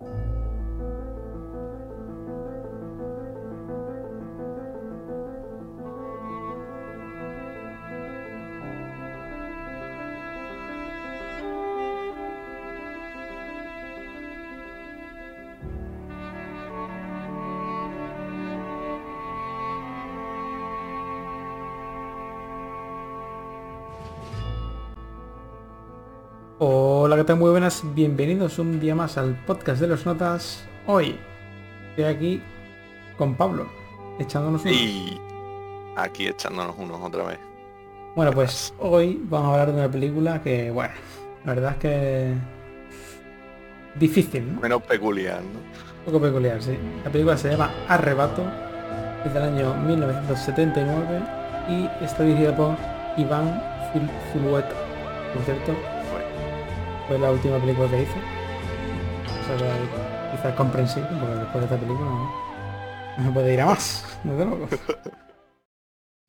you Hola, ¿qué tal? Muy buenas, bienvenidos un día más al podcast de los notas. Hoy estoy aquí con Pablo, echándonos unos. Y aquí echándonos unos otra vez. Bueno, pues hoy vamos a hablar de una película que, bueno, la verdad es que difícil, ¿no? Menos peculiar, ¿no? Un poco peculiar, sí. La película se llama Arrebato, es del año 1979 y está dirigida por Iván Zul- Zulueta, por cierto, fue la última película que hice. O sea quizás comprensible, porque después de esta película no, no se puede ir a más, desde luego.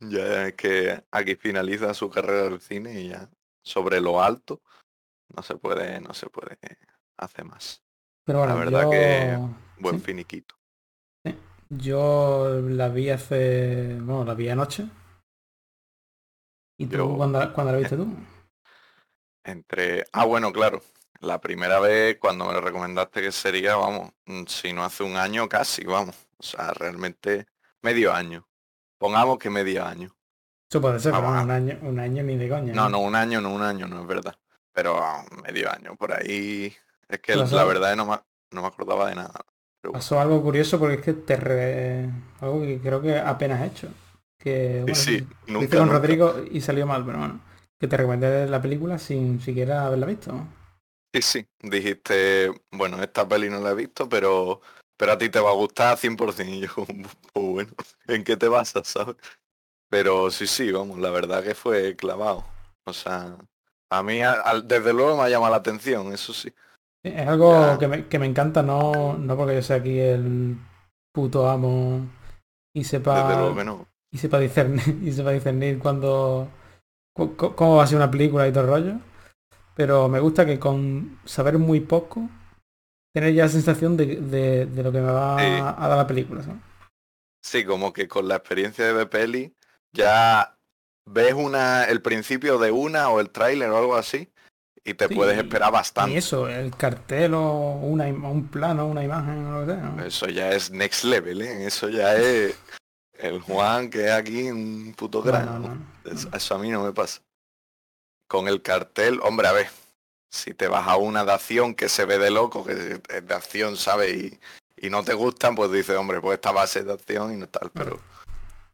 Ya es que aquí finaliza su carrera del cine y ya sobre lo alto no se puede, no se puede hacer más. Pero bueno, La verdad yo, que Buen sí, finiquito. yo la vi hace, bueno, la vi anoche. ¿Y tú Yo- cuándo, cuándo la viste tú? Entre. Ah, bueno, claro. La primera vez cuando me lo recomendaste que sería, vamos, mm, si no hace un año casi, vamos. O sea, realmente medio año. Pongamos que medio año. Eso puede ser, pero Vamos, bueno, un año, un año ni de coña. No, no, un año, no un año, no es verdad. Pero ah, medio año, por ahí. Es que Pero la verdad es no me, no me acordaba de nada. Pero. Pasó algo curioso porque es que te re... algo que creo que apenas he hecho. Que bueno, sí, lo nunca, hice con nunca. Rodrigo y salió mal, pero bueno. Que te recomendé la película sin siquiera haberla visto. Sí, sí. Dijiste, bueno, esta peli no la he visto, pero, pero a ti te va a gustar 100%. Y yo, pues bueno, ¿en qué te basas, sabes? Pero sí, sí, vamos, la verdad que fue clavado. O sea, a mí a- desde luego me ha llamado la atención, eso sí. Es algo que me, que me encanta, no, no porque yo sea aquí el puto amo y sepa luego que no. y sepa discernir y sepa discernir cuando cu- cu- cómo va a ser una película y todo el rollo. Pero me gusta que con saber muy poco tener ya la sensación de, de- de lo que me va Sí. a dar la película. ¿sabes? Sí, como que con la experiencia de ver peli ya ves una, el principio de una o el tráiler o algo así y te Sí, puedes esperar Y bastante. eso, el cartel o una, un plano, una imagen o lo que sea. ¿no? Eso ya es next level, ¿eh? Eso ya es el Juan que es aquí un puto No, grano. no, no, Eso a mí no me pasa. Con el cartel, hombre, a ver, si te vas a una de acción que se ve de loco, que es de acción, ¿sabes? Y, y no te gustan, pues dices, hombre, pues esta base de acción y no tal, pero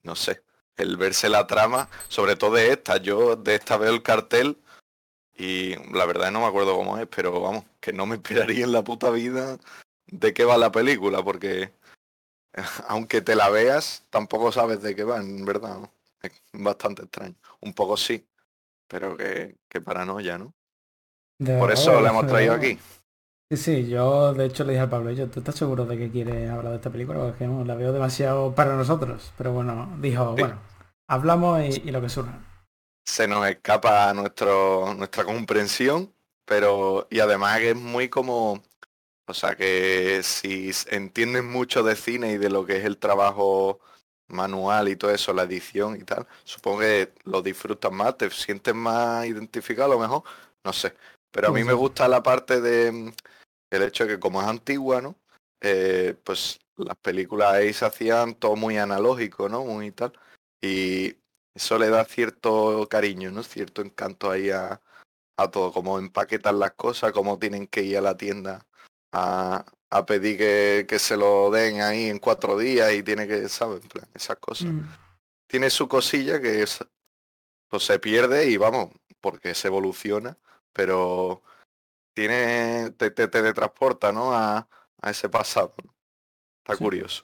no sé. El verse la trama, sobre todo de esta, yo de esta veo el cartel y la verdad no me acuerdo cómo es, pero vamos, que no me esperaría en la puta vida de qué va la película, porque aunque te la veas, tampoco sabes de qué va, en verdad. ¿no? Es bastante extraño. Un poco sí, pero que, que paranoia, ¿no? De Por eso de hemos traído aquí. Sí, sí, yo de hecho le dije a Pablo, yo, ¿tú estás seguro de que quieres hablar de esta película? Porque no, la veo demasiado para nosotros. Pero bueno, dijo, Sí. bueno, hablamos y, y lo que surja. Se nos escapa nuestro, nuestra comprensión, pero y además que es muy como, o sea que si entiendes mucho de cine y de lo que es el trabajo manual y todo eso, la edición y tal, supongo que lo disfrutas más, te sientes más identificado a lo mejor, no sé. Pero a mí me gusta la parte de mm, el hecho de que como es antigua, ¿no? Eh, pues las películas ahí se hacían todo muy analógico, ¿no? Muy tal. Y eso le da cierto cariño, ¿no? Cierto encanto ahí a, a todo, como empaquetan las cosas, cómo tienen que ir a la tienda a, a pedir que, que se lo den ahí en cuatro días y tiene que, ¿sabes? En plan, esas cosas. Mm. Tiene su cosilla que es, pues se pierde y vamos, porque se evoluciona, pero tiene, te, te teletransporta, ¿no? A, a ese pasado. ¿no? Está Sí. curioso.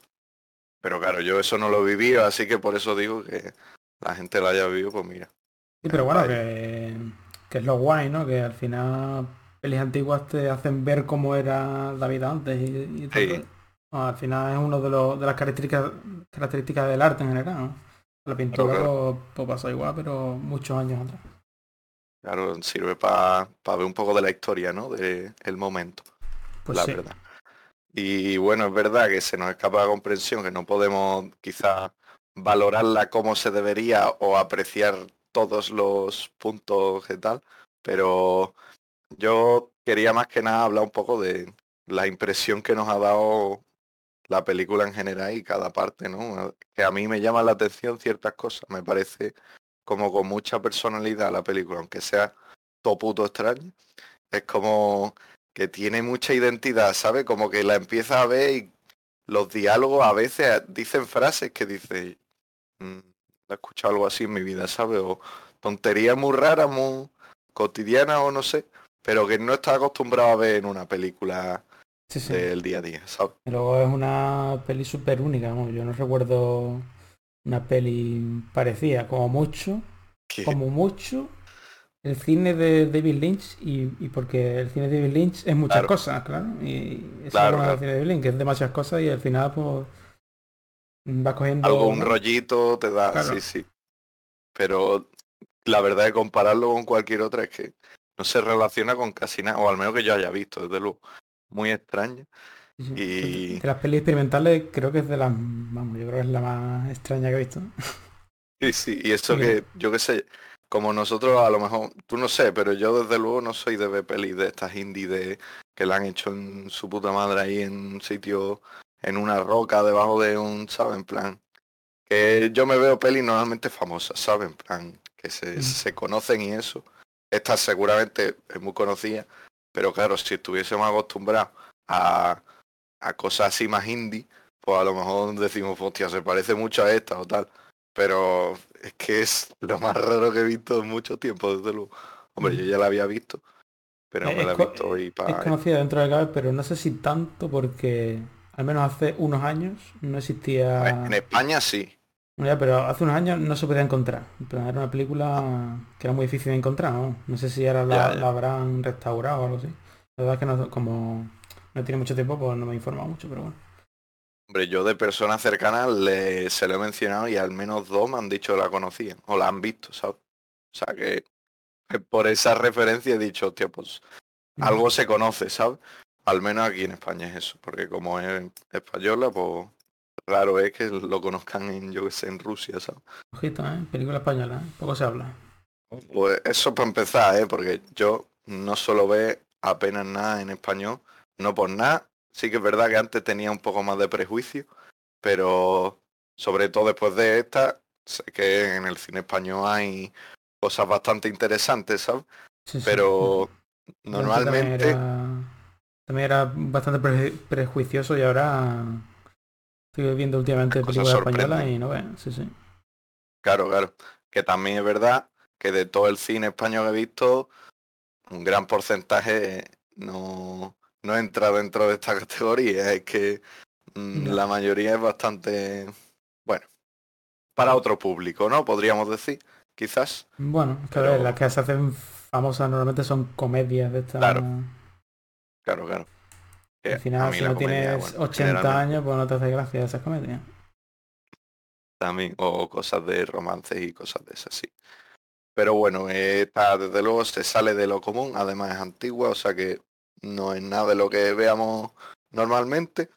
Pero claro, yo eso no lo he vivido, así que por eso digo que la gente lo haya vivido, pues mira. Sí, pero bueno, que, que es lo guay, ¿no? Que al final pelis antiguas te hacen ver cómo era la vida antes y, y todo. Sí. Bueno, al final es uno de, los, de las características características del arte en general, ¿no? La pintura claro. pues, pues pasó igual, pero muchos años atrás. Claro, sirve para ver un poco de la historia, ¿no? De el momento, Pues la sí. verdad. Y bueno, es verdad que se nos escapa la comprensión, que no podemos quizás valorarla como se debería o apreciar todos los puntos y tal, pero yo quería más que nada hablar un poco de la impresión que nos ha dado la película en general y cada parte, ¿no? Que a mí me llama la atención ciertas cosas, me parece como con mucha personalidad la película, aunque sea todo puto extraño. Es como que tiene mucha identidad, ¿sabes? Como que la empieza a ver y los diálogos a veces dicen frases que dice, mm, he escuchado algo así en mi vida, ¿sabes? O tonterías muy raras, muy cotidianas o no sé, pero que no está acostumbrado a ver en una película del día a día, ¿sabes? Luego es una peli súper única, ¿no? yo no recuerdo una peli parecida, como mucho, como mucho, el cine de David Lynch y, porque el cine de David Lynch es muchas cosas, claro. Y es claro, cine de David Lynch, que es demasiadas cosas y al final pues va cogiendo... Algo, un rollito te da, sí, sí. Pero la verdad de compararlo con cualquier otra es que no se relaciona con casi nada, o al menos que yo haya visto, desde luego. Muy extraña. Y... De las pelis experimentales creo que es de las, vamos, yo creo que es la más extraña que he visto. Sí, sí, y eso que, yo qué sé, como nosotros a lo mejor, tú no sé, pero yo desde luego no soy de ver pelis de estas indie de que la han hecho en su puta madre ahí en un sitio, en una roca debajo de un, ¿sabes? En plan, que yo me veo pelis normalmente famosas, ¿sabes? En plan, que se, mm. se conocen y eso. Esta seguramente es muy conocida, pero claro, si estuviésemos acostumbrados a, a cosas así más indie, pues a lo mejor decimos, hostia, se parece mucho a esta o tal. Pero es que es lo más raro que he visto en mucho tiempo, desde luego. Hombre, yo ya la había visto, pero me la he visto hoy para... Es conocida dentro de CABE, pero no sé si tanto porque al menos hace unos años no existía... En España sí. Ya, pero hace unos años no se podía encontrar. Era una película que era muy difícil de encontrar, ¿no? No sé si ahora la, la, habrán restaurado o algo así. La verdad es que no, como no tiene mucho tiempo, pues no me he informado mucho, pero bueno. Hombre, yo de personas cercanas le, se lo he mencionado y al menos dos me han dicho que la conocían o la han visto, ¿sabes? O sea que por esa referencia he dicho, hostia, pues algo se conoce, ¿sabes? Al menos aquí en España es eso, porque como es española, pues raro es que lo conozcan en, yo que sé, en Rusia, ¿sabes? Ojito, ¿eh? Película española, ¿eh? Poco se habla. Pues eso para empezar, ¿eh? Porque yo no solo ve apenas nada en español, no por nada, sí que es verdad que antes tenía un poco más de prejuicio, pero sobre todo después de esta, sé que en el cine español hay cosas bastante interesantes, ¿sabes? pero normalmente... También era, bastante prejuicioso y ahora estoy viendo últimamente películas españolas y no ve, sí, sí. Claro, claro. Que también es verdad que de todo el cine español que he visto, un gran porcentaje no, no entra dentro de esta categoría. Es que mm, la mayoría es bastante, bueno, para otro público, ¿no? Podríamos decir, quizás. Bueno, es que las que se hacen famosas normalmente son comedias de esta... Claro, claro, claro. Al final, si no tienes 80 años, pues no te hace gracia esas comedias. También, o cosas de romances y cosas de esas, sí. Pero bueno, esta desde luego se sale de lo común, además es antigua, o sea que no es nada de lo que veamos normalmente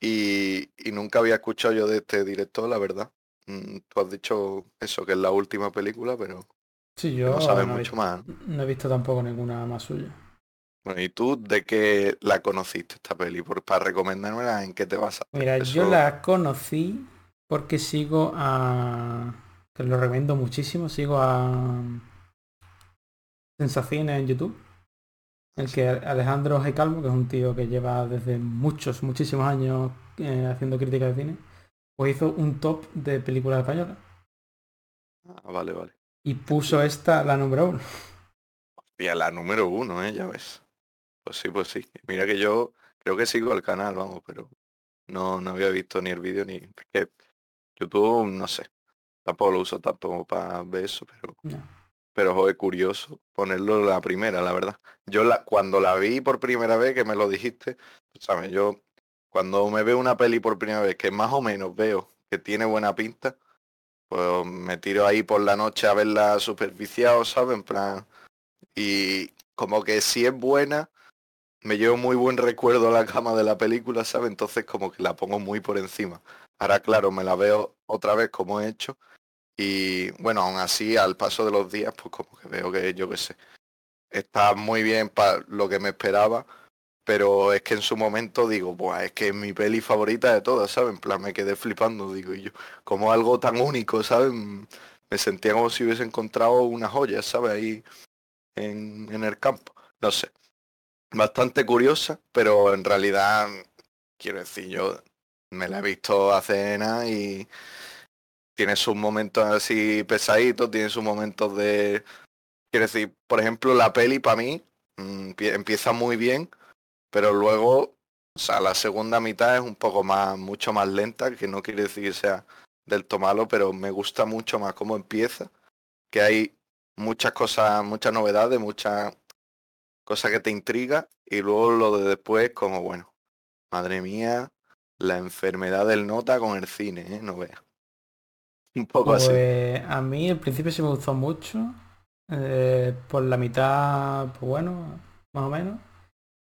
y, nunca había escuchado yo de este director, la verdad. Mm, tú has dicho eso, que es la última película, pero sí, yo no sabes mucho más. No he visto tampoco ninguna más suya. Bueno, ¿y tú de qué la conociste esta peli? Por, para recomendármela, ¿en qué te vas a Mira, yo la conocí porque sigo a... que lo recomiendo muchísimo, sigo a... Sensaciones en YouTube el que Alejandro G. Calvo, que es un tío que lleva desde muchos, muchísimos años eh, haciendo crítica de cine, pues hizo un top de películas españolas. Ah, vale, vale. Y puso esta la número uno. Hostia, la número uno, ¿eh? Ya ves. Pues sí, pues sí. Mira que yo creo que sigo el canal, vamos, pero no, no había visto ni el vídeo ni... Que YouTube, no sé. Tampoco lo uso tampoco para ver eso, pero pero es curioso ponerlo la primera, la verdad. Yo la, cuando la vi por primera vez, que me lo dijiste, sabes, yo cuando me veo una peli por primera vez, que más o menos veo que tiene buena pinta, pues me tiro ahí por la noche a verla superficiado, ¿sabes? En plan, y como que si es buena, me llevo muy buen recuerdo a la cama de la película, ¿sabes? Entonces como que la pongo muy por encima. Ahora, claro, me la veo otra vez como he hecho. Y bueno, aún así, al paso de los días, pues como que veo que, yo qué sé, está muy bien para lo que me esperaba. Pero es que en su momento digo, pues es que es mi peli favorita de todas, ¿sabes? En plan, me quedé flipando, digo yo, como algo tan único, ¿sabes? Me sentía como si hubiese encontrado una joya, ¿sabes? Ahí en, en el campo. No sé. Bastante curiosa, pero en realidad, quiero decir, yo me la he visto hace nada y tiene sus momentos así pesaditos, tiene sus momentos de... Quiero decir, por ejemplo, la peli para mí mm, empieza muy bien, pero luego, o sea, la segunda mitad es un poco más, mucho más lenta, que no quiere decir que sea del todo malo, pero me gusta mucho más cómo empieza, que hay muchas cosas, muchas novedades, muchas cosas que te intriga, y luego lo de después como, bueno, madre mía, la enfermedad del nota con el cine, ¿eh? no veas. Un poco así. Pues, a mí el principio sí me gustó mucho. Eh, por la mitad, pues bueno, más o menos.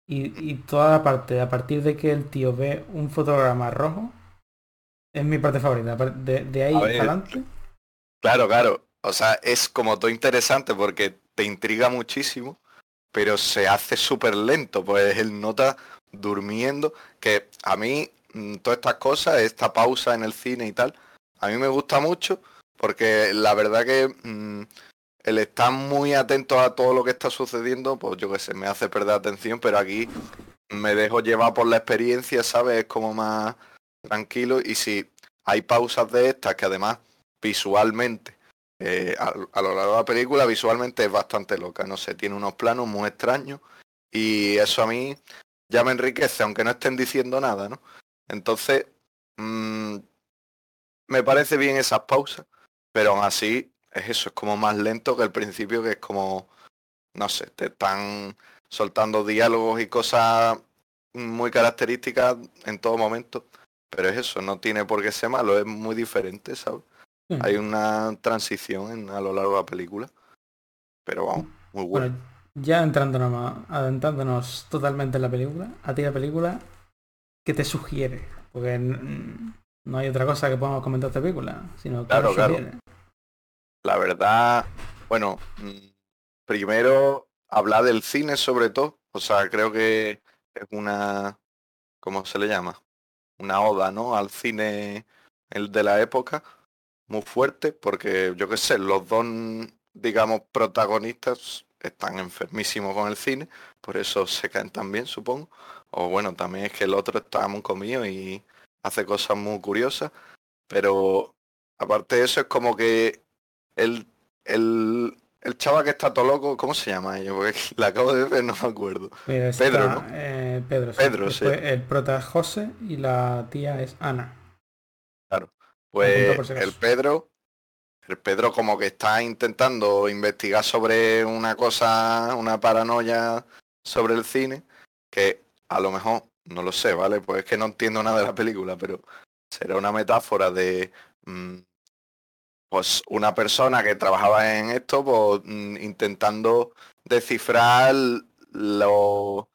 Y, toda la parte, a partir de que el tío ve un fotograma rojo, es mi parte favorita. De, ahí adelante. Claro, claro. O sea, es como todo interesante porque te intriga muchísimo, pero se hace súper lento. Pues él nota durmiendo, que a mí mm, todas estas cosas, esta pausa en el cine y tal, a mí me gusta mucho porque la verdad que mm, el estar muy atento a todo lo que está sucediendo, pues yo qué sé, me hace perder atención, pero aquí me dejo llevar por la experiencia, ¿sabes? Es como más tranquilo y si hay pausas de estas que además visualmente, eh, a, lo largo de la película, visualmente es bastante loca, no sé, tiene unos planos muy extraños y eso a mí ya me enriquece, aunque no estén diciendo nada, ¿no? Entonces, mmm, me parece bien esas pausas, pero aún así es eso, es como más lento que el principio, que es como, no sé, te están soltando diálogos y cosas muy características en todo momento. Pero es eso, no tiene por qué ser malo, es muy diferente, ¿sabes? Hmm. Hay una transición en, a lo largo de la película. Pero vamos, muy bueno. bueno ya entrándonos, adentrándonos totalmente en la película, a ti la película, ¿qué te sugiere? Porque no hay otra cosa que podamos comentar esta película, sino claro, claro. La verdad, bueno, mm, primero hablar del cine sobre todo, o sea, creo que es una, ¿cómo se le llama? Una oda, ¿no? Al cine el de la época, muy fuerte, porque yo qué sé, los dos, digamos, protagonistas están enfermísimos con el cine, por eso se caen tan bien, supongo. O bueno, también es que el otro está muy comido y hace cosas muy curiosas, pero aparte de eso es como que el, el, el chaval que está todo loco, ¿cómo se llama ello? Porque la acabo de ver, no me acuerdo. Pedro, ¿no? Eh, Pedro, Pedro, sí. El prota es José y la tía es Ana. Pues el Pedro, el Pedro como que está intentando investigar sobre una cosa, una paranoia sobre el cine, que a lo mejor no lo sé, ¿vale? Pues es que no entiendo nada de la película, pero será una metáfora de mm, pues una persona que trabajaba en esto, pues mm, intentando descifrar lo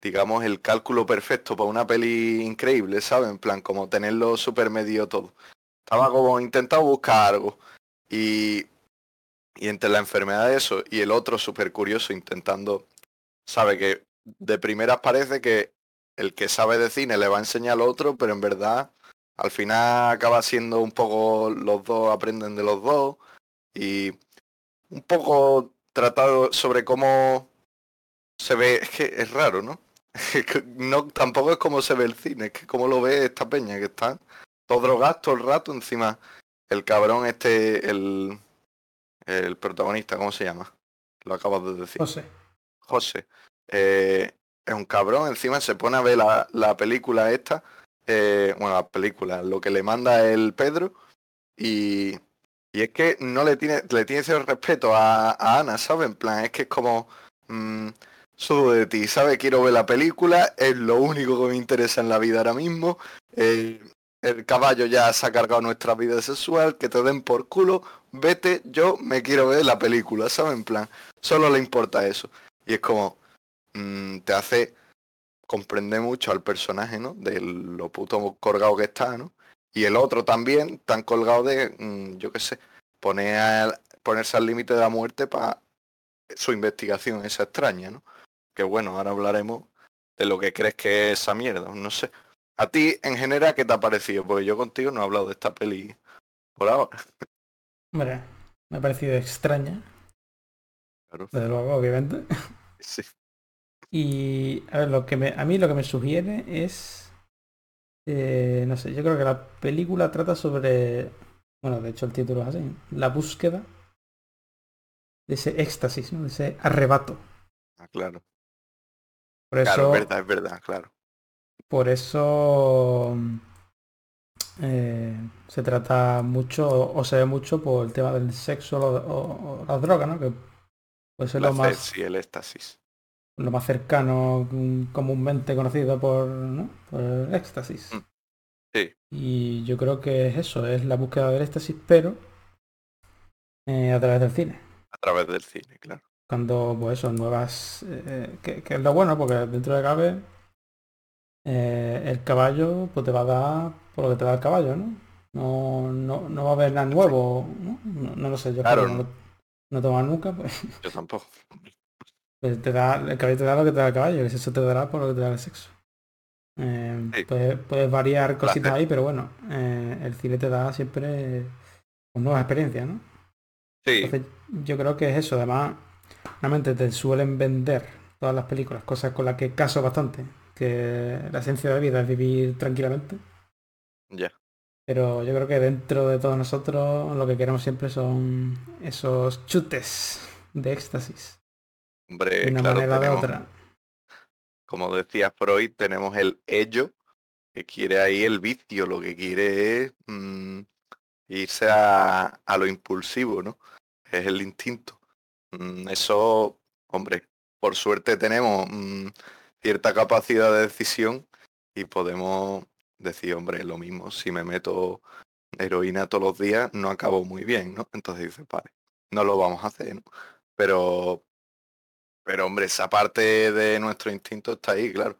digamos el cálculo perfecto para una peli increíble, ¿sabes? En plan, como tenerlo super medio todo. Estaba como intentando buscar algo. Y, y entre la enfermedad de eso y el otro súper curioso intentando, sabe que de primeras parece que el que sabe de cine le va a enseñar al otro, pero en verdad al final acaba siendo un poco los dos aprenden de los dos y un poco tratado sobre cómo se ve, es que es raro, ¿no? no tampoco es como se ve el cine, es que como lo ve esta peña que está todo drogado todo el rato encima el cabrón este el el protagonista, ¿cómo se llama? Lo acabas de decir. José. José. Eh, es un cabrón, encima se pone a ver la, la película esta, eh, bueno, la película, lo que le manda el Pedro, y, y es que no le tiene, le tiene ese respeto a, Ana, ¿sabes? En plan, es que es como, mmm, de ti, ¿sabes? Quiero ver la película, es lo único que me interesa en la vida ahora mismo. El caballo ya se ha cargado nuestra vida sexual, que te den por culo, vete, yo me quiero ver la película, ¿sabes? En plan, solo le importa eso. Y es como, Mm, te hace comprender mucho al personaje, ¿no? De lo puto colgado que está, ¿no? Y el otro también tan colgado de, mm, yo qué sé, poner ponerse al límite de la muerte para su investigación esa extraña, ¿no? Que bueno, ahora hablaremos de lo que crees que es esa mierda, no sé. A ti, en general, ¿qué te ha parecido? Porque yo contigo no he hablado de esta peli por ahora. Hombre, me ha parecido extraña. Claro. Desde luego, obviamente. Sí. Y a ver, lo que me, a mí lo que me sugiere es, eh, no sé, yo creo que la película trata sobre, bueno, de hecho el título es así, la búsqueda de ese éxtasis, ¿no? de ese arrebato. Ah, claro. Por eso, Claro, es verdad, es verdad, claro. Por eso eh, se trata mucho o se ve mucho por el tema del sexo o, o- o las drogas, ¿no? Que puede ser lo más sí, el éxtasis. lo más cercano mm, comúnmente conocido por, ¿no? por el éxtasis. Mm. Sí. Y yo creo que es eso, es la búsqueda del éxtasis, pero eh, a través del cine. A través del cine, claro. Cuando, pues eso, nuevas... eh, que, que es lo bueno, porque dentro de cabe eh, el caballo pues te va a dar por lo que te da el caballo, ¿no? No, no, no va a haber nada nuevo, ¿no? No, no lo sé, yo Claro, no, no tomo nunca, pues, Yo tampoco. pues te da, el caballo te da lo que te da el caballo, el sexo te dará por lo que te da el sexo. Eh, Sí. puedes, puedes variar cositas ahí, pero bueno, eh, el cine te da siempre pues, nuevas experiencias, ¿no? Sí, Entonces, yo creo que es eso. Además, realmente te suelen vender todas las películas, cosas con las que caso bastante. Que la esencia de la vida es vivir tranquilamente. ya. Pero yo creo que dentro de todos nosotros lo que queremos siempre son esos chutes de éxtasis. Hombre, De una claro, manera o de tenemos, otra. como decía Freud, tenemos el ello, que quiere ahí el vicio, lo que quiere es mm, irse a, a lo impulsivo, ¿no? Es el instinto. Mm, eso, hombre, por suerte tenemos mm, cierta capacidad de decisión y podemos decir, hombre, lo mismo, si me meto heroína todos los días, no acabo muy bien, ¿no? Entonces dices, vale, no lo vamos a hacer, ¿no? Pero, pero hombre, esa parte de nuestro instinto está ahí, claro.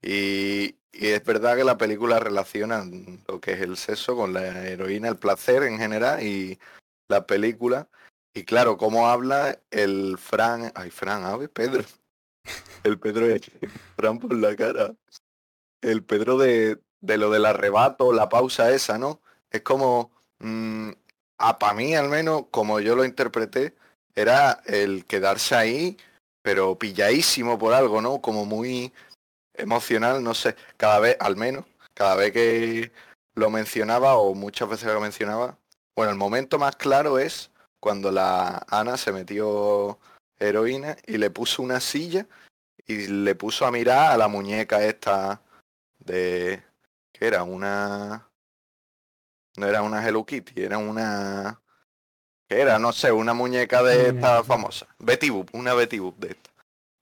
Y, y es verdad que la película relaciona lo que es el sexo con la heroína, el placer en general y la película. Y claro, cómo habla el Fran, ay Fran, a ver, Pedro. El Pedro es Fran por la cara. El Pedro de, de lo del arrebato, la pausa esa, ¿no? Es como, mm, a para mí al menos, como yo lo interpreté, era el quedarse ahí, pero pilladísimo por algo, ¿no? Como muy emocional, no sé, cada vez, al menos, cada vez que lo mencionaba o muchas veces lo mencionaba, bueno, el momento más claro es cuando la Ana se metió heroína y le puso una silla y le puso a mirar a la muñeca esta de que era una no era una Hello Kitty, era una que era, no sé, una muñeca de esta famosa, Betty Boop, una Betty Boop de esta.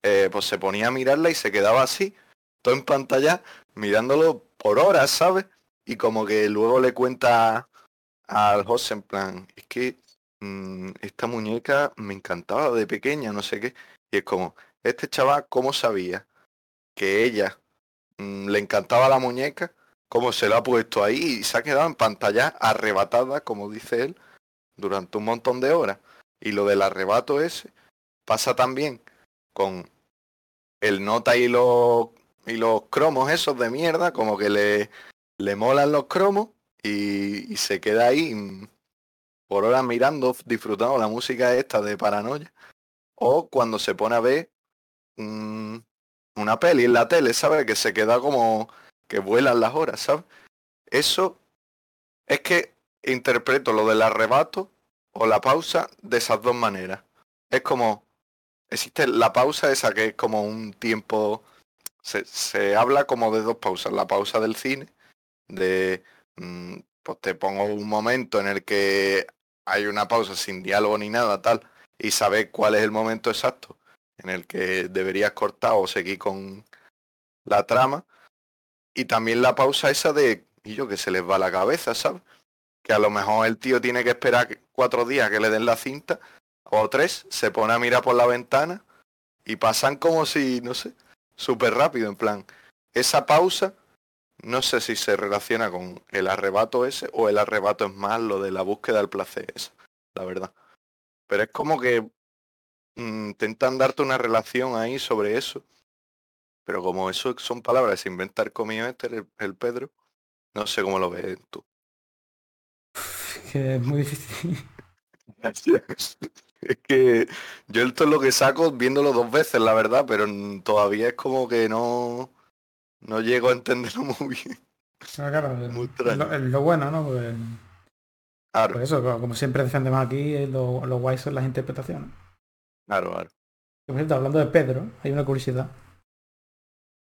Eh, pues se ponía a mirarla y se quedaba así, todo en pantalla, mirándolo por horas, ¿sabes? Y como que luego le cuenta al José en plan, es que mm, esta muñeca me encantaba de pequeña, no sé qué. Y es como, este chaval, ¿cómo sabía que ella mm, le encantaba la muñeca? ¿Cómo se la ha puesto ahí y se ha quedado en pantalla arrebatada, como dice él, durante un montón de horas? Y lo del arrebato ese pasa también con el nota y los, y los cromos esos de mierda, como que le, le molan los cromos y, y se queda ahí mm, por horas mirando, disfrutando la música esta de paranoia. O cuando se pone a ver una peli en la tele, ¿sabes? Que se queda como que vuelan las horas, ¿sabes? Eso es que interpreto lo del arrebato o la pausa de esas dos maneras. Es como, existe la pausa esa que es como un tiempo, se, se habla como de dos pausas. La pausa del cine, de, mm, pues te pongo un momento en el que hay una pausa sin diálogo ni nada tal, y sabes cuál es el momento exacto en el que deberías cortar o seguir con la trama. Y también la pausa esa de, y yo que se les va la cabeza, ¿sabes? Que a lo mejor el tío tiene que esperar cuatro días que le den la cinta, o tres, se pone a mirar por la ventana y pasan como si, no sé, súper rápido, en plan. esa pausa, no sé si se relaciona con el arrebato ese o el arrebato es más lo de la búsqueda del placer esa, la verdad. Pero es como que intentan darte una relación ahí sobre eso. Pero como eso son palabras, se inventa el comido este, el, el Pedro, no sé cómo lo ves tú. Que es muy difícil. Es que yo esto es lo que saco viéndolo dos veces, la verdad, pero todavía es como que no, no llego a entenderlo muy bien. Pero claro, Muy es lo, es lo bueno, ¿no? Pues, Claro, pues eso, co- como siempre defendemos aquí, eh, lo, lo guay son las interpretaciones. Claro, claro. Que, por cierto, hablando de Pedro, hay una curiosidad.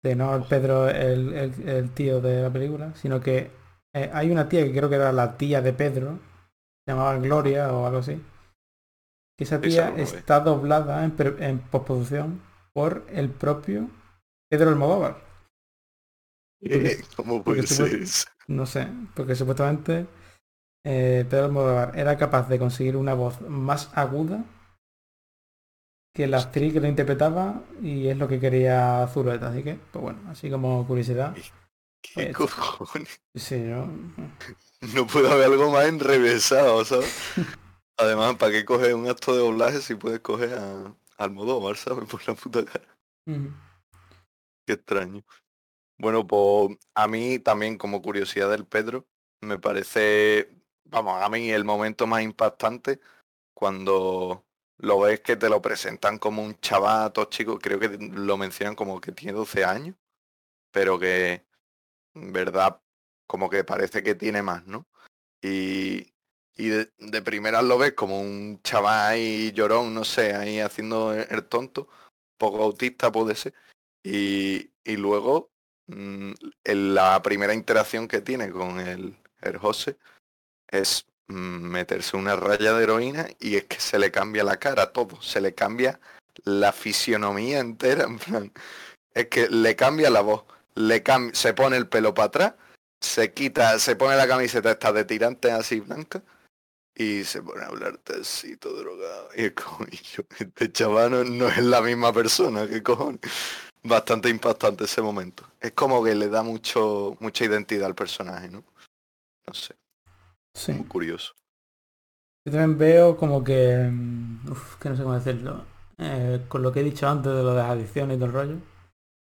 De no el Pedro, el, el- el tío de la película, sino que eh, hay una tía que creo que era la tía de Pedro, se llamaba Gloria o algo así. Que esa tía está doblada en, en postproducción por el propio Pedro Almodóvar. Porque- ¿Cómo porque puede ser? No sé, porque supuestamente eh, Pedro Almodóvar era capaz de conseguir una voz más aguda que la actriz que lo interpretaba y es lo que quería Zulueta. Así que, pues bueno, así como curiosidad. ¿Qué Pues- cojones? Sí, yo... No puede haber algo más enrevesado, ¿sabes? Además, ¿para qué coger un acto de doblaje si puedes coger a Almodóvar, ¿sabes? Por la puta cara. Qué extraño. Bueno, pues a mí también como curiosidad del Pedro, me parece, vamos, a mí el momento más impactante cuando lo ves que te lo presentan como un chavato chico, creo que lo mencionan como que tiene 12 años, pero que en verdad como que parece que tiene más, ¿no? Y, y de, de primeras lo ves como un chaval ahí llorón, no sé, ahí haciendo el el tonto, poco autista puede ser. Y, y luego mm, en la primera interacción que tiene con el, el José es meterse una raya de heroína y es que se le cambia la cara todo, se le cambia la fisionomía entera, en plan, es que le cambia la voz, le cam- se pone el pelo para atrás, se quita, se pone la camiseta esta de tirantes así blanca y se pone a hablarte así todo drogado. Y es como, este chaval no, es la misma persona, qué cojones. Bastante impactante ese momento. Es como que le da mucho, mucha identidad al personaje, ¿no? No sé, Sí. muy curioso. Yo también veo como que... mm, Uf, que no sé cómo decirlo. eh, con lo que he dicho antes de lo de las adicciones y todo el rollo.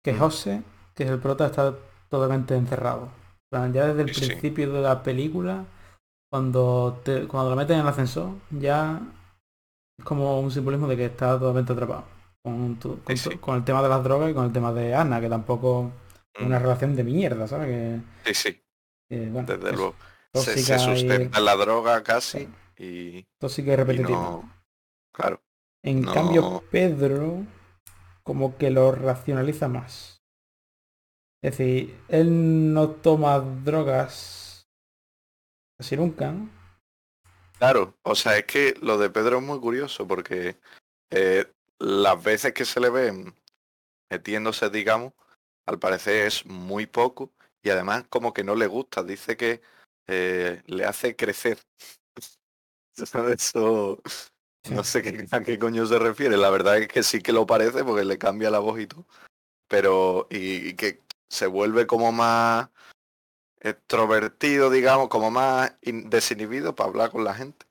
Que Mm. José, que es el prota, está totalmente encerrado. Ya desde el Sí, sí. principio de la película, cuando, te, cuando lo meten en el ascensor, ya es como un simbolismo de que está totalmente atrapado. Con, tu- con, Sí, tu- sí. con el tema de las drogas y con el tema de Ana, que tampoco es una Mm, relación de mierda, ¿sabes? Que, Sí, sí, que, bueno, desde es luego. Se, se tóxica y- sustenta en la droga casi y, tóxica y y repetitiva. no... Claro, En No. cambio, Pedro como que lo racionaliza más. Es decir, él no toma drogas casi nunca, ¿no? Claro, o sea, es que lo de Pedro es muy curioso porque eh, las veces que se le ve metiéndose, digamos, al parecer es muy poco y además como que no le gusta, dice que eh, le hace crecer. Eso no sé qué, a qué coño se refiere, la verdad es que sí que lo parece porque le cambia la voz y todo, pero y, y que se vuelve como más extrovertido, digamos, como más in- desinhibido para hablar con la gente.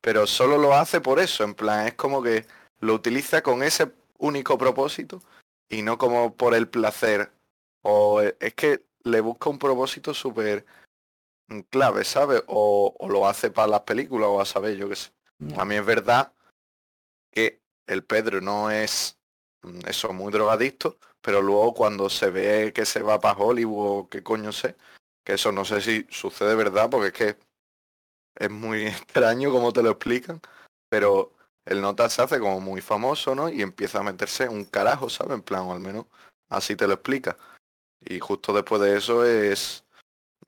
Pero solo lo hace por eso, en plan, es como que lo utiliza con ese único propósito y no como por el placer. O e- es que le busca un propósito súper clave, ¿sabes? O, o lo hace para las películas o a saber, yo qué sé. También es verdad que el Pedro no es mm, eso, muy drogadicto, pero luego cuando se ve que se va para Hollywood o qué coño sé, que eso no sé si sucede verdad, porque es que es muy extraño como te lo explican, pero el nota se hace como muy famoso, ¿no? Y empieza a meterse un carajo, ¿sabes? En plan, o al menos así te lo explica. Y justo después de eso es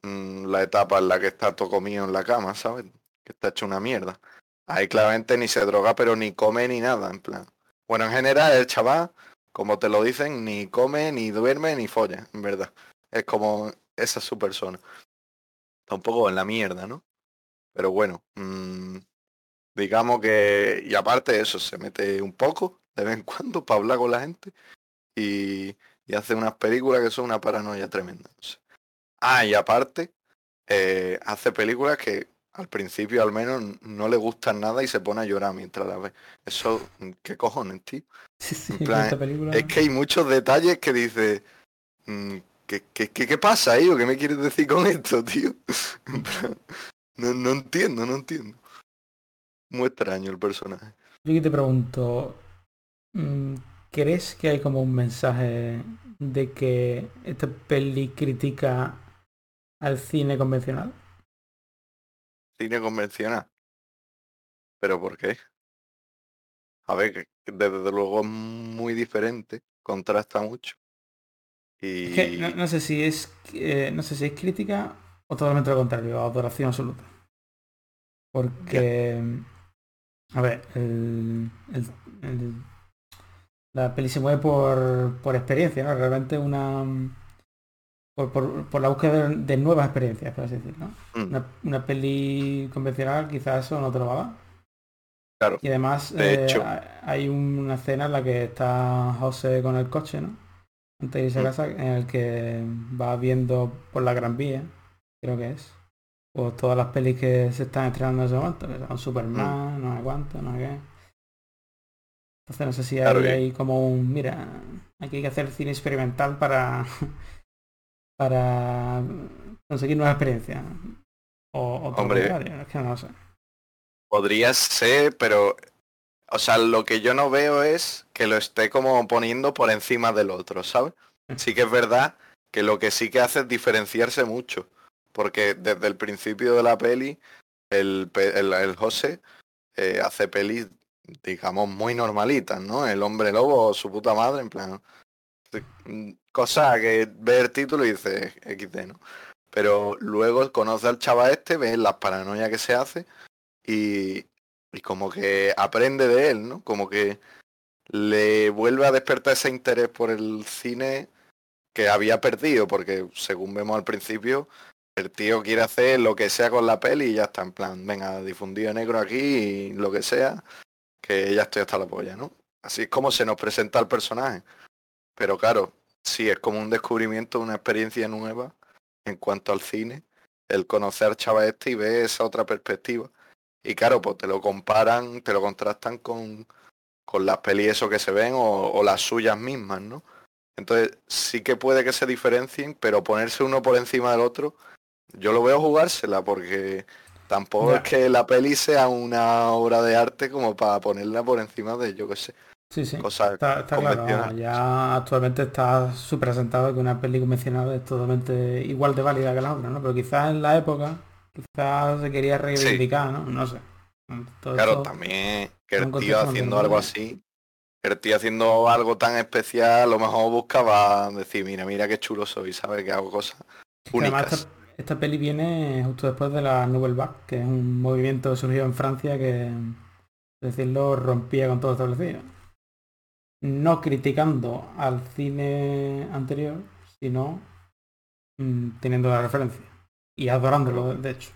mm, la etapa en la que está todo comido en la cama, ¿sabes? Que está hecho una mierda. Ahí claramente ni se droga, pero ni come ni nada, en plan. Bueno, en general el chaval, como te lo dicen, ni come, ni duerme, ni folla, en verdad. Es como esa es su persona. Está un poco en la mierda, ¿no? Pero bueno, mm, digamos que, y aparte de eso, se mete un poco de vez en cuando para hablar con la gente. Y, hace unas películas que son una paranoia tremenda. Ah, y aparte, eh, hace películas que al principio al menos no le gustan nada y se pone a llorar mientras la ve. Eso, ¿qué cojones, tío? Sí, sí, En plan, esta película... Es que hay muchos detalles que dice, mm, ¿qué, qué, qué, qué pasa ahí? ¿O qué me quieres decir con esto, tío? No, no entiendo, no entiendo. Muy extraño el personaje. Yo te pregunto, mm, ¿crees que hay como un mensaje de que esta peli critica al cine convencional? Cine convencional. ¿Pero por qué? A ver, desde luego es muy diferente, contrasta mucho. Y Es que no, no sé si es eh, no sé si es crítica o totalmente lo contrario, adoración absoluta. Porque a ver, el, el- el- la peli se mueve por, por experiencia, ¿no? Realmente una por, por- por la búsqueda de, de nuevas experiencias, por así decirlo. ¿no? Mm, Una, una peli convencional quizás eso no te lo va a dar. Claro. Y además De eh, hay una escena en la que está José con el coche, ¿no? Antes de irse a Mm. casa, en el que va viendo por la Gran Vía, creo que es. Pues todas las pelis que se están estrenando en ese momento, que son Superman, Mm. no sé cuánto, no sé qué. Entonces no sé si Claro hay, que- hay como un, mira, aquí hay que hacer cine experimental para para conseguir nuevas experiencias. O, o Hombre. es que no sé. Podría ser, pero... O sea, lo que yo no veo es que lo esté como poniendo por encima del otro, ¿sabes? Sí que es verdad que lo que sí que hace es diferenciarse mucho. Porque desde el principio de la peli, el, el, el José eh, hace pelis, digamos, muy normalitas, ¿no? El hombre lobo, su puta madre, en plan... mm, Cosa que ve el título y dice XD, ¿no? Pero luego conoce al chaval este, ve las paranoias que se hace y, y como que aprende de él, ¿no? Como que le vuelve a despertar ese interés por el cine que había perdido, porque según vemos al principio, el tío quiere hacer lo que sea con la peli y ya está en plan, venga, difundido negro aquí y lo que sea, que ya estoy hasta la polla, ¿no? Así es como se nos presenta el personaje. Pero claro, sí, es como un descubrimiento, una experiencia nueva en cuanto al cine, el conocer al chaval este y ver esa otra perspectiva. Y claro, pues te lo comparan, te lo contrastan con, con las pelis eso que se ven o, o las suyas mismas, ¿no? Entonces sí que puede que se diferencien, pero ponerse uno por encima del otro, yo lo veo jugársela porque tampoco es que la peli sea una obra de arte como para ponerla por encima de, yo qué sé, Sí, sí. cosas Está, está claro, ya actualmente está súper asentado que una peli convencional es totalmente igual de válida que la otra, ¿no? Pero quizás en la época, quizás se quería reivindicar, ¿no? No sé. Todo Claro, también que el tío haciendo algo así, el tío haciendo algo tan especial, a lo mejor buscaba decir, mira, mira qué chulo soy, ¿sabes? Que hago cosas que además únicas. esta, esta peli viene justo después de la Nouvelle Vague, que es un movimiento que surgió en Francia que, decirlo, rompía con todo establecido. No criticando al cine anterior, sino mm, teniendo la referencia y adorándolo, de hecho.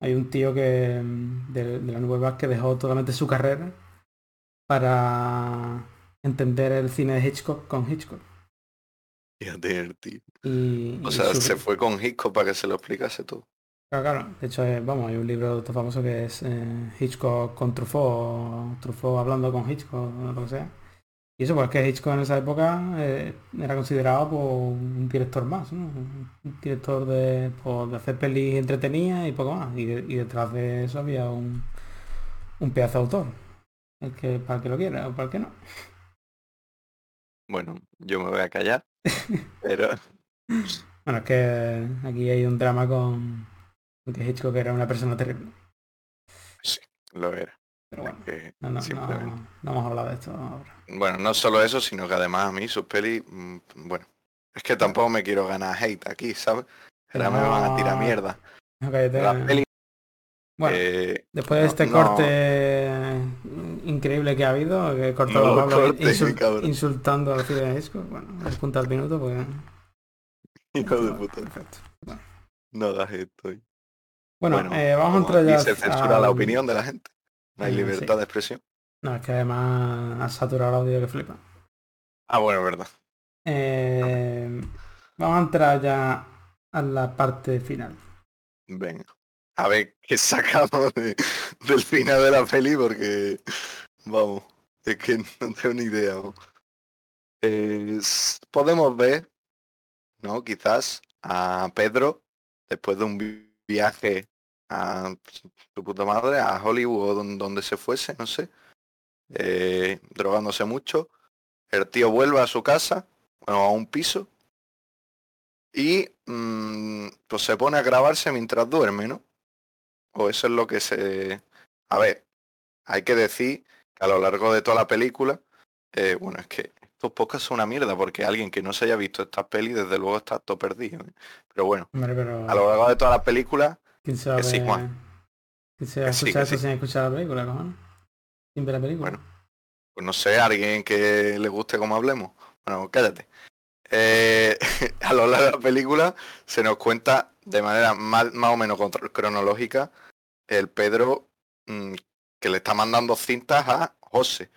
Hay un tío que mm, de, de la Vague que dejó totalmente su carrera para entender el cine de Hitchcock con Hitchcock. Fíjate, tío. Y, O y sea, su- se fue con Hitchcock para que se lo explicase todo. Claro, claro. De hecho, eh, vamos, hay un libro famoso que es eh, Hitchcock con Truffaut, o Truffaut hablando con Hitchcock, o lo que sea. Y eso, pues que Hitchcock en esa época eh, era considerado pues, un director más, ¿no? Un director de, pues, de hacer pelis entretenidas y poco más. Y, de- y detrás de eso había un, un pedazo de autor. El que, para el que lo quiera o para el que no. Bueno, yo me voy a callar, pero Bueno, es que aquí hay un drama con que Hitchcock era una persona terrible. lo era. Pero bueno, que no, no, no, no vamos a hablar de esto ahora. Bueno, no solo eso, sino que además a mí sus pelis, mm, bueno, es que tampoco me quiero ganar hate aquí, ¿sabes? Ahora me van a tirar No. mierda. No, cállate. Las pelis, Bueno, eh, después de no- este no- corte increíble que ha habido, que he cortado No a Pablo corte, insultando al de Hitchcock, bueno, el punto al minuto, pues... hijo de puta, Perfecto. no hagas esto. Bueno, Bueno, eh, vamos a entrar ya... aquí se censura la opinión de la gente. No hay Eh, libertad sí. de expresión. No, es que además ha saturado el audio que flipa. Ah, bueno, verdad. Eh, vamos a entrar ya a la parte final. Venga. A ver qué sacamos de- del final de la peli porque, vamos, es que no tengo ni idea. Eh, podemos ver, ¿no? Quizás a Pedro, después de un vi- viaje a su puta madre, a Hollywood o don- donde se fuese, no sé, eh, drogándose mucho. El tío vuelve a su casa, bueno, a un piso, y mm, pues se pone a grabarse mientras duerme, ¿no? O eso es lo que se... A ver, hay que decir que a lo largo de toda la película, eh, bueno, es que estos podcasts son una mierda porque alguien que no se haya visto estas pelis, desde luego está todo perdido. ¿eh? Pero bueno, pero a lo largo de toda la película, ¿quién se va a ver-. ¿Quién se va a Que sí, escuchar que eso sí. sin escuchar la película, cojones? Sin ver la película. Bueno. pues no sé, alguien que le guste como hablemos. Bueno, cállate. Eh, a lo largo de la película se nos cuenta de manera más, más o menos cronológica el Pedro mm, que le está mandando cintas a José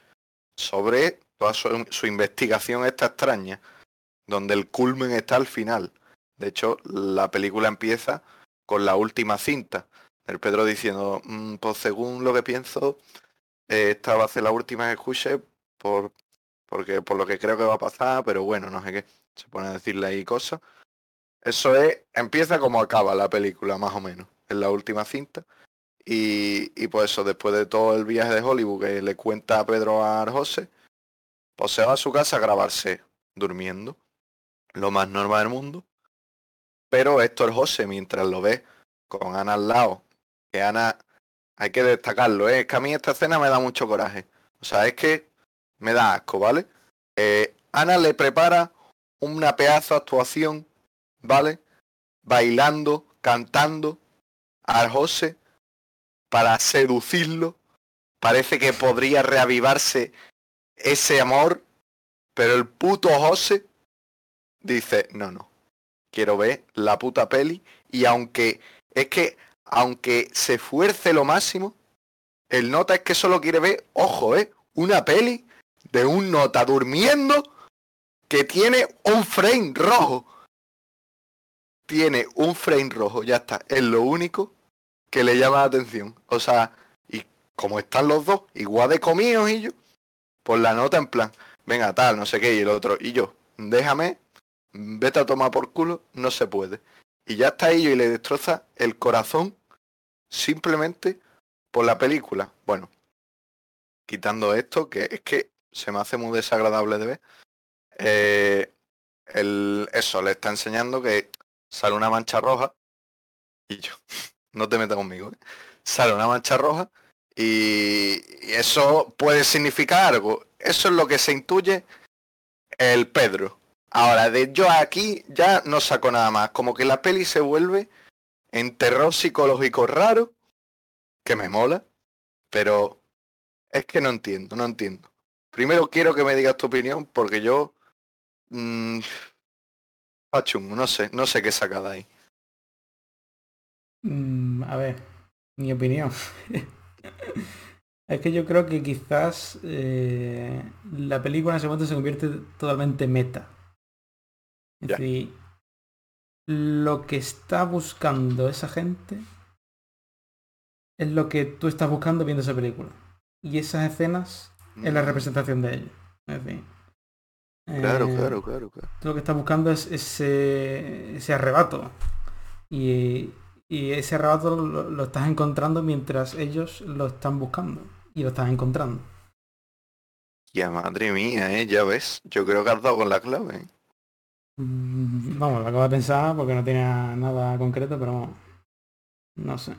sobre toda su, su investigación esta extraña, donde el culmen está al final. De hecho, la película empieza con la última cinta. El Pedro diciendo, "Mm, pues según lo que pienso, eh, esta va a ser la última que escuche por, porque, por lo que creo que va a pasar, pero bueno, no sé qué. Se pone a decirle ahí cosas. Eso es, empieza como acaba la película, más o menos, en la última cinta. Y, y pues eso, después de todo el viaje de Hollywood que le cuenta a Pedro a José, pues se va a su casa a grabarse durmiendo. Lo más normal del mundo. Pero Héctor José, mientras lo ve con Ana al lado, que Ana, hay que destacarlo, ¿eh? es que a mí esta escena me da mucho coraje. O sea, es que me da asco, ¿vale? Eh, Ana le prepara una pedazo de actuación, ¿vale? Bailando, cantando a José para seducirlo. Parece que podría reavivarse ese amor, pero el puto José dice, no, no, quiero ver la puta peli y aunque es que aunque se esfuerce lo máximo, el nota es que solo quiere ver, ojo, eh, una peli de un nota durmiendo que tiene un frame rojo. Tiene un frame rojo, ya está. Es lo único que le llama la atención. O sea, y como están los dos, igual de comidos y yo, pues la nota en plan, venga tal, no sé qué, y el otro, y yo, déjame, vete a tomar por culo, no se puede. Y ya está ello y le destroza el corazón simplemente por la película. Bueno, quitando esto, que es que se me hace muy desagradable de ver. eh, el, eso, le está enseñando que sale una mancha roja. Y yo, no te metas conmigo. ¿eh? Sale una mancha roja y, y eso puede significar algo. Eso es lo que se intuye el Pedro. Ahora, de yo aquí ya no saco nada más. Como que la peli se vuelve en terror psicológico raro, que me mola, pero es que no entiendo, no entiendo. Primero quiero que me digas tu opinión, porque yo... Mmm, chungo, no sé, no sé qué saca de ahí. Mm, a ver, mi opinión. es que yo creo que quizás eh, la película en ese momento se convierte totalmente meta. Ya. decir, lo que está buscando esa gente es lo que tú estás buscando viendo esa película. Y esas escenas es la Mm, representación de ello. Decir, Claro, eh, claro, claro, claro. tú lo que estás buscando es ese, ese arrebato. Y, y ese arrebato lo, lo estás encontrando mientras ellos lo están buscando. Y lo estás encontrando. Ya madre mía, eh, ya ves. Yo creo que has dado con la clave. Mm, Vamos, lo acabo de pensar porque no tenía nada concreto, pero vamos, no sé.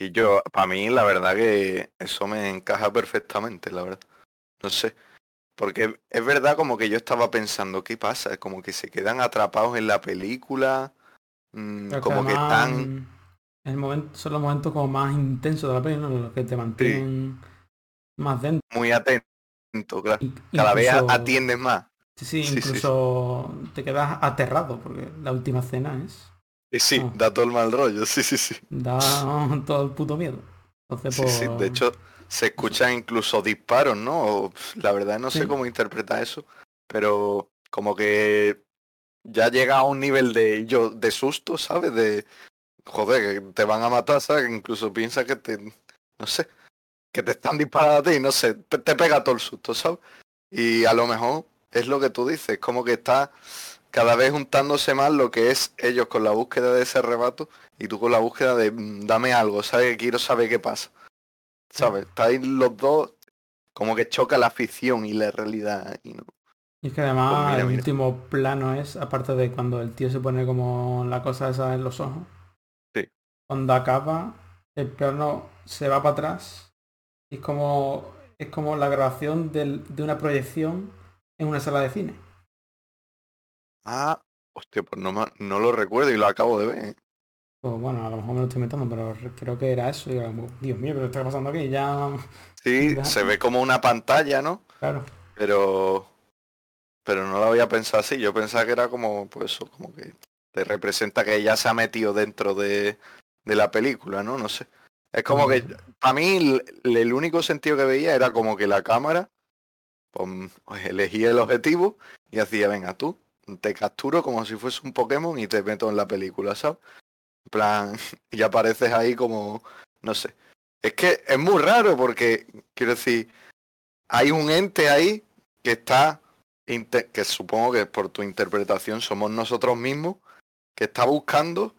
Y yo, para mí, la verdad que eso me encaja perfectamente, la verdad. No sé. Porque es verdad como que yo estaba pensando, ¿qué pasa? Como que se quedan atrapados en la película. mm, es como que además, están... el momento, son los momentos como más intensos de la peli, ¿no? Los que te mantienen más dentro. muy atentos, claro. Cada vez atienden más. Sí, sí, Sí, sí, sí. incluso te quedas aterrado porque la última escena es... Y sí, Ah. da todo el mal rollo, sí, sí, sí. Da todo el puto miedo. Entonces, Sí, sí. pues, De hecho, se escuchan incluso disparos, ¿no? La verdad no sé cómo interpretar eso, pero como que ya llega a un nivel de yo de susto, ¿sabes? De joder, que te van a matar, ¿sabes? Que incluso piensa que te, no sé, que te están disparando a ti, no sé, te, te pega todo el susto, ¿sabes? Y a lo mejor es lo que tú dices, como que está cada vez juntándose más lo que es ellos con la búsqueda de ese arrebato y tú con la búsqueda de mm, dame algo, ¿sabes? Quiero saber qué pasa. ¿Sabes? Estáis los dos como que choca la ficción y la realidad y no. Y es que además Pues mira, el mira. último plano es, aparte de cuando el tío se pone como la cosa esa en los ojos. Sí. Cuando acaba, el plano se va para atrás. Y es como, es como la grabación del- de una proyección en una sala de cine. Ah, hostia, pues no, no lo recuerdo y lo acabo de ver. ¿eh? Pues bueno, a lo mejor me lo estoy inventando, pero re- creo que era eso. Y era como, Dios mío, pero ¿qué está pasando aquí? Ya, Sí, Ya. se ve como una pantalla, ¿no? claro. Pero pero no lo había pensado así. Yo pensaba que era como, pues eso, como que te representa que ella se ha metido dentro de, de la película, ¿no? No sé. Es como que, para mí, el, el único sentido que veía era como que la cámara pues, pues, elegía el objetivo y hacía, venga, tú, te capturo como si fuese un Pokémon y te meto en la película, ¿sabes? En plan, y apareces ahí como, no sé. Es que es muy raro porque, quiero decir, hay un ente ahí que está, que supongo que por tu interpretación somos nosotros mismos, que está buscando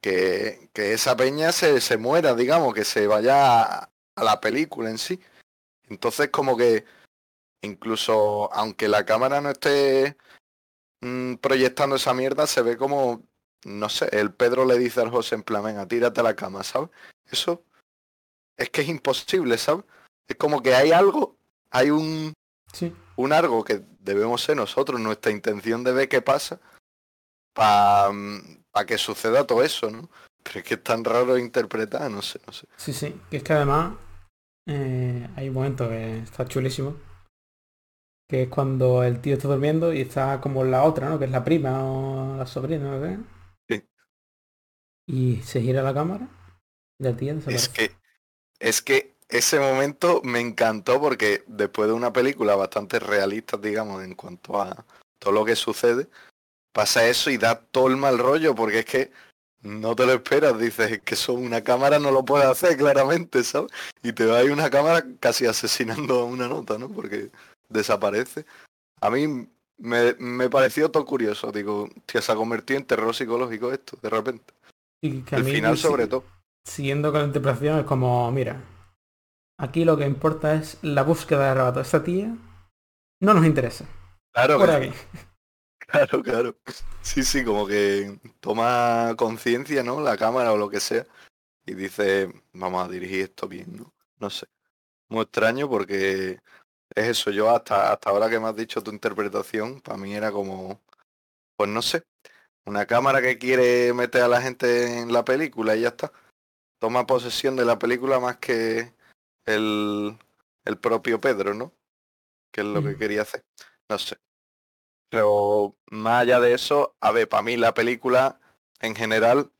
que, que esa peña se, se muera, digamos, que se vaya a la película en sí. Entonces como que incluso aunque la cámara no esté mm, proyectando esa mierda, se ve como, no sé, el Pedro le dice al José en plan, venga, tírate a la cama, ¿sabes? Eso es que es imposible, ¿sabes? Es como que hay algo, hay un, Sí. un algo que debemos ser nosotros, nuestra intención de ver qué pasa, para que suceda todo eso, ¿no? Pero es que es tan raro interpretar, no sé, no sé. Sí, sí. Que es que además eh, hay un momento que está chulísimo. Que es cuando el tío está durmiendo y está como la otra, ¿no? Que es la prima o la sobrina, ¿no? ¿Qué? Sí. Y se gira la cámara y la tía Es que, es que ese momento me encantó porque después de una película bastante realista, digamos, en cuanto a todo lo que sucede, pasa eso y da todo el mal rollo porque es que no te lo esperas, dices es que eso una cámara no lo puede hacer claramente, ¿sabes? Y te va ahí una cámara casi asesinando a una nota, ¿no? Porque desaparece. A mí me, me pareció todo curioso, digo, tío, se ha convertido en terror psicológico esto, de repente. Y que a El mí, final si- sobre todo. Siguiendo con la interpretación es como, mira, aquí lo que importa es la búsqueda de arrebato. Esta tía no nos interesa. Claro, Por aquí. Claro, claro. Sí, sí, como que toma conciencia, ¿no? La cámara o lo que sea. Y dice, vamos a dirigir esto bien, ¿no? No sé. Muy extraño porque es eso. Yo hasta, hasta ahora que me has dicho tu interpretación, para mí era como, pues no sé, una cámara que quiere meter a la gente en la película y ya está. Toma posesión de la película más que el, el propio Pedro, ¿no? Que es lo que Ujú. quería hacer. No sé. Pero más allá de eso, a ver, para mí la película en general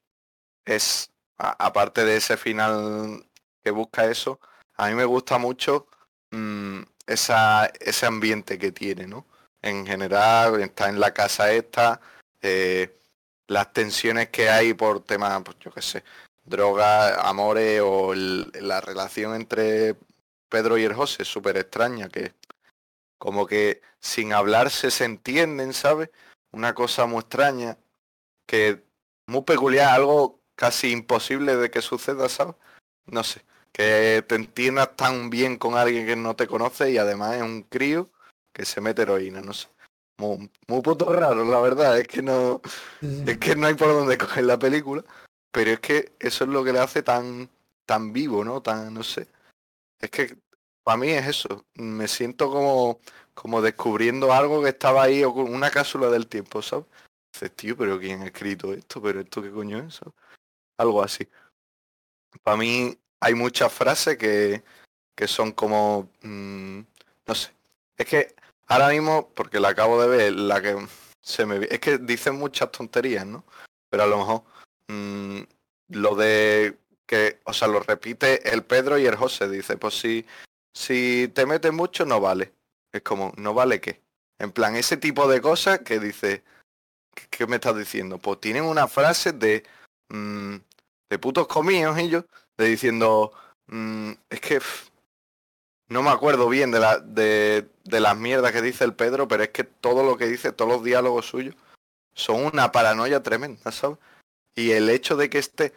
es, a- aparte de ese final que busca eso, a mí me gusta mucho mm, esa, ese ambiente que tiene, ¿no? En general, está en la casa esta, eh, las tensiones que hay por temas, pues yo qué sé, drogas, amores o el- la relación entre Pedro y el José súper extraña, que como que sin hablarse se entienden, ¿sabes? Una cosa muy extraña, que muy peculiar, algo casi imposible de que suceda, ¿sabes? No sé, que te entiendas tan bien con alguien que no te conoce y además es un crío que se mete heroína, no sé. Muy, muy puto raro, la verdad, es que no, Sí, sí. es que no hay por dónde coger la película, pero es que eso es lo que le hace tan, tan vivo, ¿no? Tan, no sé. Es que para mí es eso. Me siento como, como descubriendo algo que estaba ahí, o con una cápsula del tiempo, ¿sabes? Dices, tío, pero ¿quién ha escrito esto? ¿Pero esto qué coño es? ¿sabes? Algo así. Para mí hay muchas frases que, que son como, mm, no sé. Es que ahora mismo, porque la acabo de ver, la que se me... Es que dicen muchas tonterías, ¿no? Pero a lo mejor mm, lo de que, o sea, lo repite el Pedro y el José. Dice, pues si, si te metes mucho no vale. Es como, ¿no vale qué? En plan, ese tipo de cosas que dice, ¿qué, qué me estás diciendo? Pues tienen una frase de, mm, de putos comidos ellos, de diciendo, mm, es que no me acuerdo bien de, la, de, las mierdas que dice el Pedro, pero es que todo lo que dice, todos los diálogos suyos, son una paranoia tremenda, ¿sabes? Y el hecho de que esté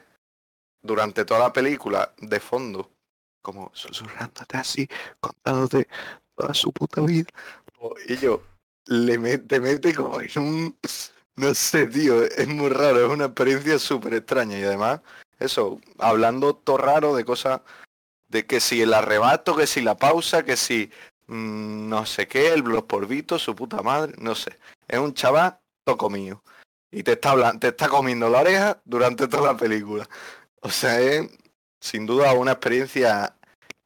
durante toda la película de fondo, como susurrándote así, contándote toda su puta vida, y yo le me- te mete como en un, no sé, tío, es muy raro, es una experiencia súper extraña y además, eso, hablando todo raro de cosas, de que si el arrebato, que si la pausa, que si mm, no sé qué, el los porbitos, su puta madre, no sé, es un chaval toco mío y te está hablando, te está comiendo la oreja durante toda la película. O sea, es sin duda una experiencia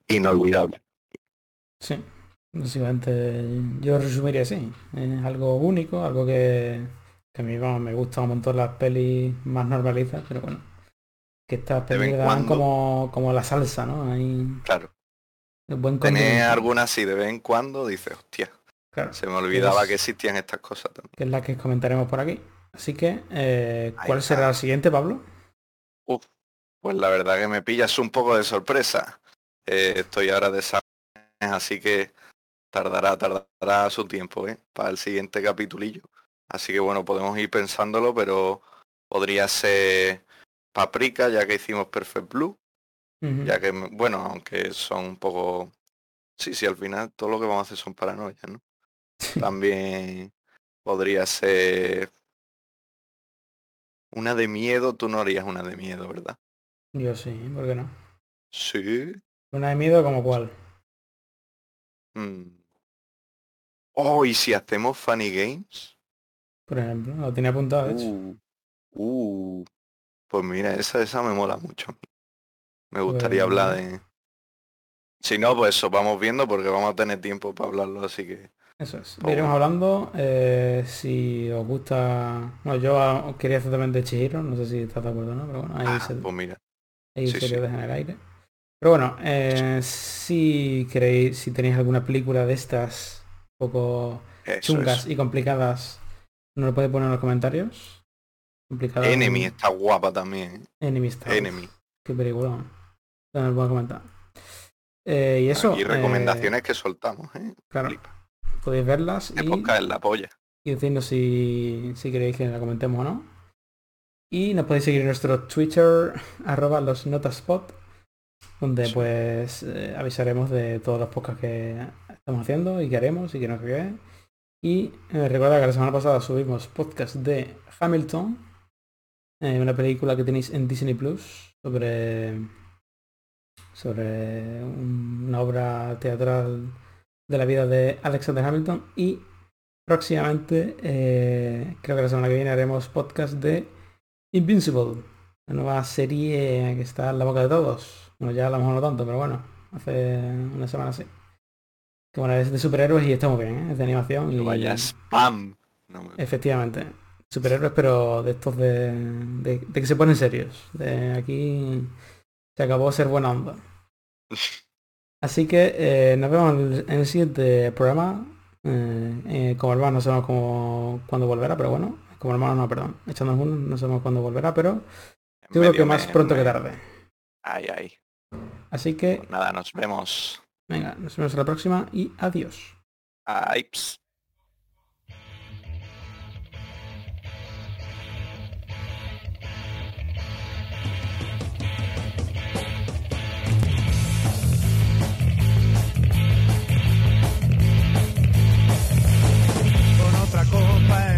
inolvidable. Sí, básicamente yo resumiría así. Es algo único, algo que, a mí me gusta un montón las pelis más normalistas, pero bueno. Que estas le dan como, como la salsa, ¿no? Ahí Claro, buen tener alguna así de vez en cuando, dices, hostia, Claro, se me olvidaba Es- que existían estas cosas también. que es la que comentaremos por aquí. Así que, eh, ¿cuál será el siguiente, Pablo? Uf, pues la verdad que me pillas un poco de sorpresa. Eh, estoy ahora de exámenes, así que tardará, tardará su tiempo, ¿eh? Para el siguiente capitulillo. Así que bueno, podemos ir pensándolo, pero podría ser Paprika, ya que hicimos Perfect Blue. Ya que, bueno, aunque son un poco... Sí, sí, al final todo lo que vamos a hacer son paranoias, ¿no? También podría ser... Una de miedo, tú no harías una de miedo, ¿verdad? Yo sí, ¿por qué no? Sí. Una de miedo como cuál. Mm. Oh, ¿y si hacemos Funny Games? Por ejemplo, lo tenía apuntado, de hecho. Uh, uh. Pues mira, esa, esa me mola mucho. Me gustaría Pues- hablar de... Si no, pues eso, vamos viendo porque vamos a tener tiempo para hablarlo, así que... Eso es. Pues Iremos hablando. eh, si os gusta. Bueno, yo quería hacer también de Chihiro, no sé si estás de acuerdo, ¿no? Pero bueno, ahí Ah, se, pues mira. ahí sí, se sí. en el aire. Pero bueno, eh, si queréis, si tenéis alguna película de estas un poco Eso chungas y complicadas, nos lo podéis poner en los comentarios. Complicada. Enemy está guapa también. Enemy está. Enemy. Qué película. Comentar. Eh, y eso. Y eh, recomendaciones que soltamos, ¿eh? claro, Flipa. podéis verlas y es la polla. y decirnos si, si queréis que la comentemos o no. Y nos podéis seguir en nuestro Twitter, arroba los notaspot, donde Sí. pues eh, avisaremos de todos los podcasts que estamos haciendo y que haremos y que no sé qué. Y eh, recuerda que la semana pasada subimos podcast de Hamilton, eh, una película que tenéis en Disney Plus sobre sobre un- una obra teatral de la vida de Alexander Hamilton y próximamente eh, creo que la semana que viene haremos podcast de Invincible la nueva serie que está en la boca de todos bueno ya a lo mejor no tanto pero bueno hace una semana sí que bueno es de superhéroes y está muy bien ¿eh? es de animación y Vaya spam. No me- efectivamente superhéroes pero de estos de, de, de que se ponen serios de aquí se acabó ser buena onda Así que eh, nos vemos en el, en el siguiente programa. Eh, eh, como hermano no sabemos cómo, cuándo volverá, pero bueno, como hermano no, perdón. Echándonos uno, no sabemos cuándo volverá, pero yo creo medio que más pronto que tarde. Ay, ay. Así que, Pues nada, nos vemos. venga, nos vemos en la próxima y adiós. Ay, copa